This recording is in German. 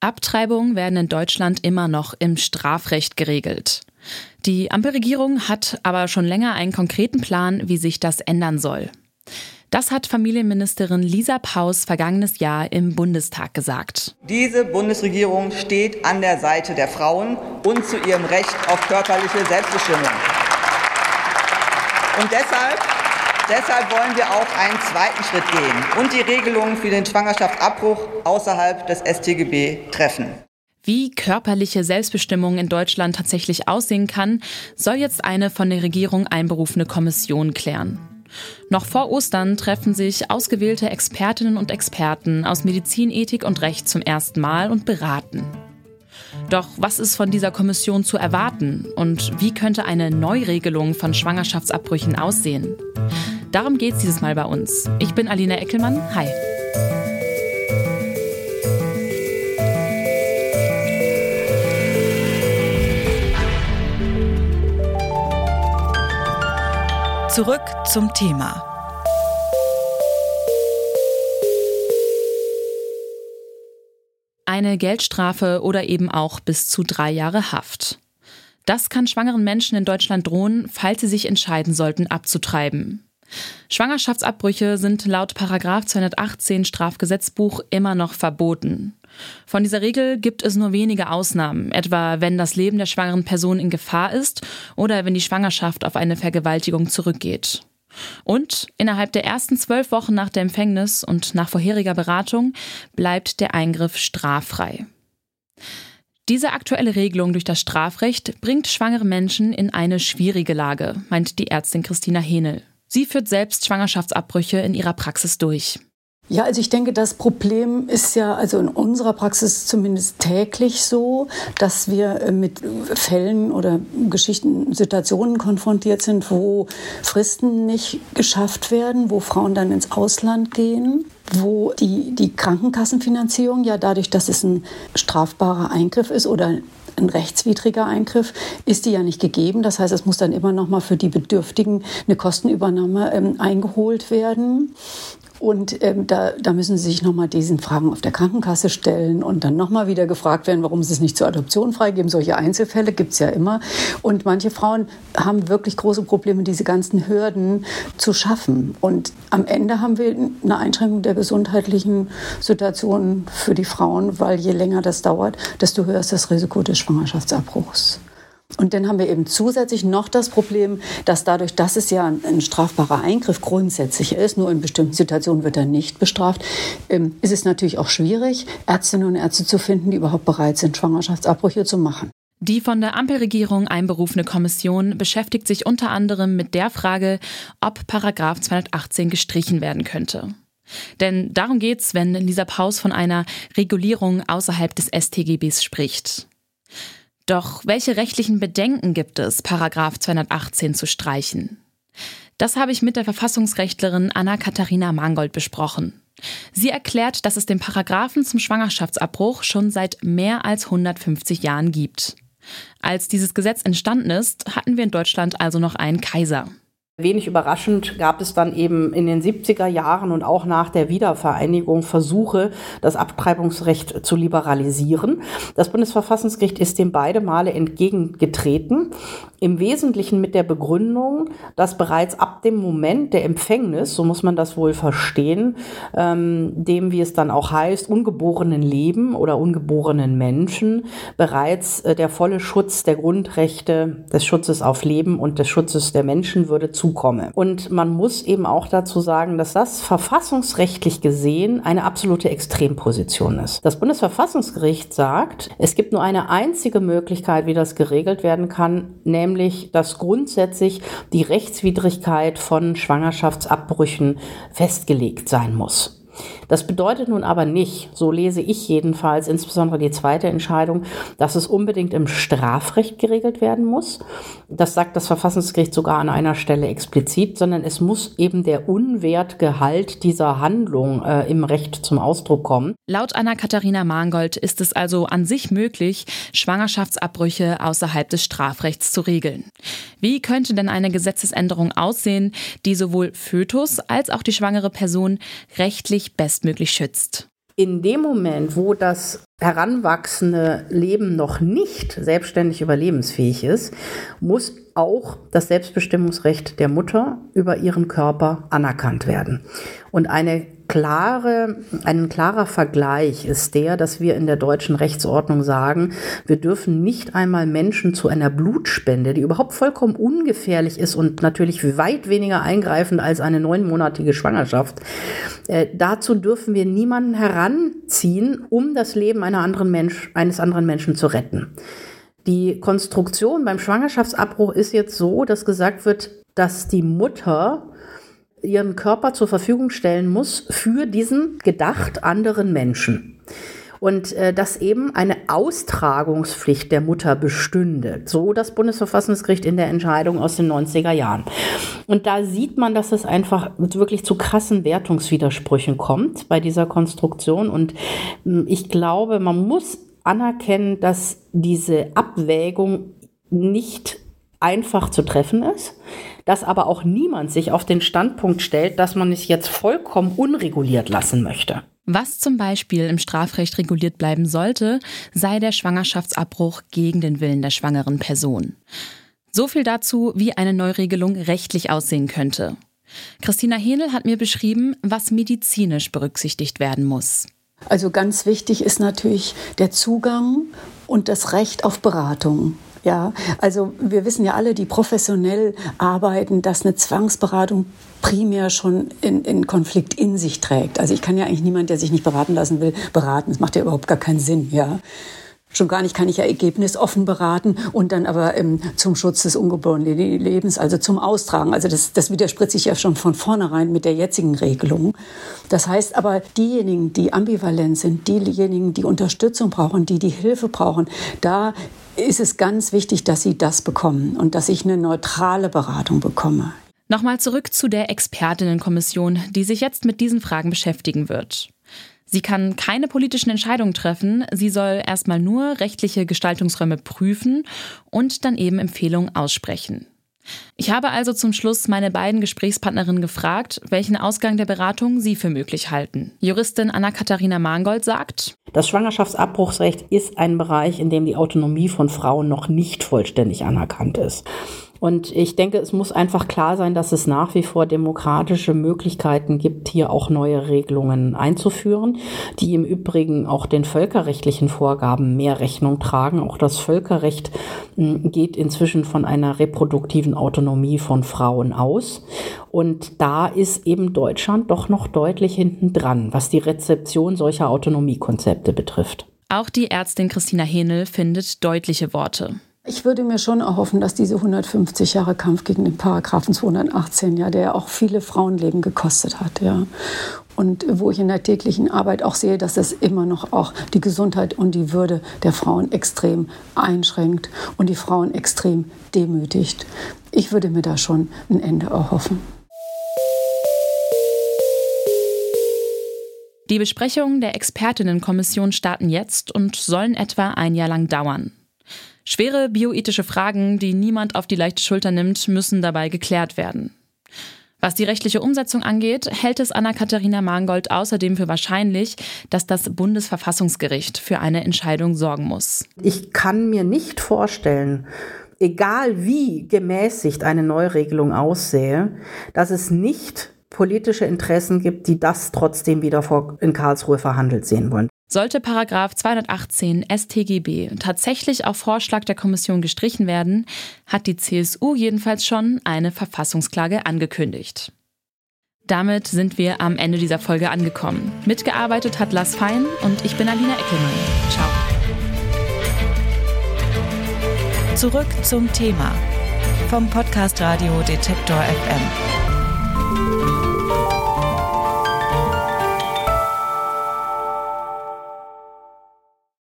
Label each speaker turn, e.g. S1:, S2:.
S1: Abtreibungen werden in Deutschland immer noch im Strafrecht geregelt. Die Ampelregierung hat aber schon länger einen konkreten Plan, wie sich das ändern soll. Das hat Familienministerin Lisa Paus vergangenes Jahr im Bundestag gesagt.
S2: Diese Bundesregierung steht an der Seite der Frauen und zu ihrem Recht auf körperliche Selbstbestimmung. Und deshalb Deshalb wollen wir auch einen zweiten Schritt gehen und die Regelungen für den Schwangerschaftsabbruch außerhalb des StGB treffen.
S1: Wie körperliche Selbstbestimmung in Deutschland tatsächlich aussehen kann, soll jetzt eine von der Regierung einberufene Kommission klären. Noch vor Ostern treffen sich ausgewählte Expertinnen und Experten aus Medizin, Ethik und Recht zum ersten Mal und beraten. Doch was ist von dieser Kommission zu erwarten und wie könnte eine Neuregelung von Schwangerschaftsabbrüchen aussehen? Darum geht es dieses Mal bei uns. Ich bin Alina Eckelmann. Hi.
S3: Zurück zum Thema.
S1: Eine Geldstrafe oder eben auch bis zu drei Jahre Haft. Das kann schwangeren Menschen in Deutschland drohen, falls sie sich entscheiden sollten, abzutreiben. Schwangerschaftsabbrüche sind laut 218 Strafgesetzbuch immer noch verboten. Von dieser Regel gibt es nur wenige Ausnahmen, etwa wenn das Leben der schwangeren Person in Gefahr ist oder wenn die Schwangerschaft auf eine Vergewaltigung zurückgeht. Und innerhalb der ersten zwölf Wochen nach der Empfängnis und nach vorheriger Beratung bleibt der Eingriff straffrei. Diese aktuelle Regelung durch das Strafrecht bringt schwangere Menschen in eine schwierige Lage, meint die Ärztin Christina Henel. Sie führt selbst Schwangerschaftsabbrüche in ihrer Praxis durch.
S4: Ja, also ich denke, das Problem ist ja also in unserer Praxis zumindest täglich so, dass wir äh, mit Fällen oder Geschichten, Situationen konfrontiert sind, wo Fristen nicht geschafft werden, wo Frauen dann ins Ausland gehen, wo die, die Krankenkassenfinanzierung ja dadurch, dass es ein strafbarer Eingriff ist oder ein rechtswidriger Eingriff, ist die ja nicht gegeben. Das heißt, es muss dann immer noch mal für die Bedürftigen eine Kostenübernahme ähm, eingeholt werden. Und ähm, da, da müssen Sie sich nochmal diesen Fragen auf der Krankenkasse stellen und dann nochmal wieder gefragt werden, warum Sie es nicht zur Adoption freigeben. Solche Einzelfälle gibt es ja immer. Und manche Frauen haben wirklich große Probleme, diese ganzen Hürden zu schaffen. Und am Ende haben wir eine Einschränkung der gesundheitlichen Situation für die Frauen, weil je länger das dauert, desto höher ist das Risiko des Schwangerschaftsabbruchs. Und dann haben wir eben zusätzlich noch das Problem, dass dadurch, dass es ja ein, strafbarer Eingriff grundsätzlich ist, nur in bestimmten Situationen wird er nicht bestraft, ähm, ist es natürlich auch schwierig, Ärztinnen und Ärzte zu finden, die überhaupt bereit sind, Schwangerschaftsabbrüche zu machen.
S1: Die von der Ampelregierung einberufene Kommission beschäftigt sich unter anderem mit der Frage, ob Paragraph 218 gestrichen werden könnte. Denn darum geht's, wenn Lisa Paus von einer Regulierung außerhalb des StGBs spricht. Doch welche rechtlichen Bedenken gibt es, Paragraph 218 zu streichen? Das habe ich mit der Verfassungsrechtlerin Anna-Katharina Mangold besprochen. Sie erklärt, dass es den Paragraphen zum Schwangerschaftsabbruch schon seit mehr als 150 Jahren gibt. Als dieses Gesetz entstanden ist, hatten wir in Deutschland also noch einen Kaiser.
S5: Wenig überraschend gab es dann eben in den 70er Jahren und auch nach der Wiedervereinigung Versuche, das Abtreibungsrecht zu liberalisieren. Das Bundesverfassungsgericht ist dem beide Male entgegengetreten, im Wesentlichen mit der Begründung, dass bereits ab dem Moment der Empfängnis, so muss man das wohl verstehen, ähm, dem, wie es dann auch heißt, ungeborenen Leben oder ungeborenen Menschen bereits äh, der volle Schutz der Grundrechte des Schutzes auf Leben und des Schutzes der Menschenwürde zu zukomme. Und man muss eben auch dazu sagen, dass das verfassungsrechtlich gesehen eine absolute Extremposition ist. Das Bundesverfassungsgericht sagt, es gibt nur eine einzige Möglichkeit, wie das geregelt werden kann, nämlich, dass grundsätzlich die Rechtswidrigkeit von Schwangerschaftsabbrüchen festgelegt sein muss. Das bedeutet nun aber nicht, so lese ich jedenfalls, insbesondere die zweite Entscheidung, dass es unbedingt im Strafrecht geregelt werden muss. Das sagt das Verfassungsgericht sogar an einer Stelle explizit, sondern es muss eben der Unwertgehalt dieser Handlung äh, im Recht zum Ausdruck kommen.
S1: Laut Anna-Katharina Mangold ist es also an sich möglich, Schwangerschaftsabbrüche außerhalb des Strafrechts zu regeln. Wie könnte denn eine Gesetzesänderung aussehen, die sowohl Fötus als auch die schwangere Person rechtlich bestmöglich schützt?
S5: In dem Moment, wo das heranwachsende Leben noch nicht selbstständig überlebensfähig ist, muss auch das Selbstbestimmungsrecht der Mutter über ihren Körper anerkannt werden. Und eine klare, ein klarer Vergleich ist der, dass wir in der deutschen Rechtsordnung sagen, wir dürfen nicht einmal Menschen zu einer Blutspende, die überhaupt vollkommen ungefährlich ist und natürlich weit weniger eingreifend als eine neunmonatige Schwangerschaft, äh, dazu dürfen wir niemanden heranziehen, um das Leben einer anderen Mensch, eines anderen Menschen zu retten. Die Konstruktion beim Schwangerschaftsabbruch ist jetzt so, dass gesagt wird, dass die Mutter ihren Körper zur Verfügung stellen muss für diesen gedacht anderen Menschen. Und äh, dass eben eine Austragungspflicht der Mutter bestünde. So das Bundesverfassungsgericht in der Entscheidung aus den 90er Jahren. Und da sieht man, dass es einfach wirklich zu krassen Wertungswidersprüchen kommt bei dieser Konstruktion. Und äh, ich glaube, man muss anerkennen, dass diese Abwägung nicht einfach zu treffen ist, dass aber auch niemand sich auf den Standpunkt stellt, dass man es jetzt vollkommen unreguliert lassen möchte.
S1: Was zum Beispiel im Strafrecht reguliert bleiben sollte, sei der Schwangerschaftsabbruch gegen den Willen der schwangeren Person. So viel dazu, wie eine Neuregelung rechtlich aussehen könnte. Christina Henel hat mir beschrieben, was medizinisch berücksichtigt werden muss.
S4: Also ganz wichtig ist natürlich der Zugang und das Recht auf Beratung. Ja, also wir wissen ja alle, die professionell arbeiten, dass eine Zwangsberatung primär schon in, in Konflikt in sich trägt. Also ich kann ja eigentlich niemand, der sich nicht beraten lassen will, beraten. Das macht ja überhaupt gar keinen Sinn, ja. Schon gar nicht kann ich ja ergebnisoffen beraten und dann aber ähm, zum Schutz des ungeborenen Lebens, also zum Austragen. Also das, das widerspricht sich ja schon von vornherein mit der jetzigen Regelung. Das heißt aber, diejenigen, die ambivalent sind, diejenigen, die Unterstützung brauchen, die die Hilfe brauchen, da ist es ganz wichtig, dass sie das bekommen und dass ich eine neutrale Beratung bekomme.
S1: Nochmal zurück zu der Expertinnenkommission, die sich jetzt mit diesen Fragen beschäftigen wird. Sie kann keine politischen Entscheidungen treffen, sie soll erstmal nur rechtliche Gestaltungsräume prüfen und dann eben Empfehlungen aussprechen. Ich habe also zum Schluss meine beiden Gesprächspartnerinnen gefragt, welchen Ausgang der Beratung sie für möglich halten. Juristin Anna-Katharina Mangold sagt,
S5: das Schwangerschaftsabbruchsrecht ist ein Bereich, in dem die Autonomie von Frauen noch nicht vollständig anerkannt ist. Und ich denke, es muss einfach klar sein, dass es nach wie vor demokratische Möglichkeiten gibt, hier auch neue Regelungen einzuführen, die im Übrigen auch den völkerrechtlichen Vorgaben mehr Rechnung tragen. Auch das Völkerrecht hm, geht inzwischen von einer reproduktiven Autonomie von Frauen aus. Und da ist eben Deutschland doch noch deutlich hinten dran, was die Rezeption solcher Autonomiekonzepte betrifft.
S1: Auch die Ärztin Christina Henel findet deutliche Worte.
S4: Ich würde mir schon erhoffen, dass diese 150 Jahre Kampf gegen den Paragraphen 218, ja, der auch viele Frauenleben gekostet hat, ja. Und wo ich in der täglichen Arbeit auch sehe, dass es immer noch auch die Gesundheit und die Würde der Frauen extrem einschränkt und die Frauen extrem demütigt. Ich würde mir da schon ein Ende erhoffen.
S1: Die Besprechungen der Expertinnenkommission starten jetzt und sollen etwa ein Jahr lang dauern. Schwere bioethische Fragen, die niemand auf die leichte Schulter nimmt, müssen dabei geklärt werden. Was die rechtliche Umsetzung angeht, hält es Anna-Katharina Mangold außerdem für wahrscheinlich, dass das Bundesverfassungsgericht für eine Entscheidung sorgen muss.
S5: Ich kann mir nicht vorstellen, egal wie gemäßigt eine Neuregelung aussähe, dass es nicht politische Interessen gibt, die das trotzdem wieder vor in Karlsruhe verhandelt sehen wollen.
S1: Sollte Paragraph 218 StGB tatsächlich auf Vorschlag der Kommission gestrichen werden, hat die CSU jedenfalls schon eine Verfassungsklage angekündigt. Damit sind wir am Ende dieser Folge angekommen. Mitgearbeitet hat Lars Fein und ich bin Alina Eckelmann. Ciao.
S3: Zurück zum Thema vom Podcast Radio Detektor FM.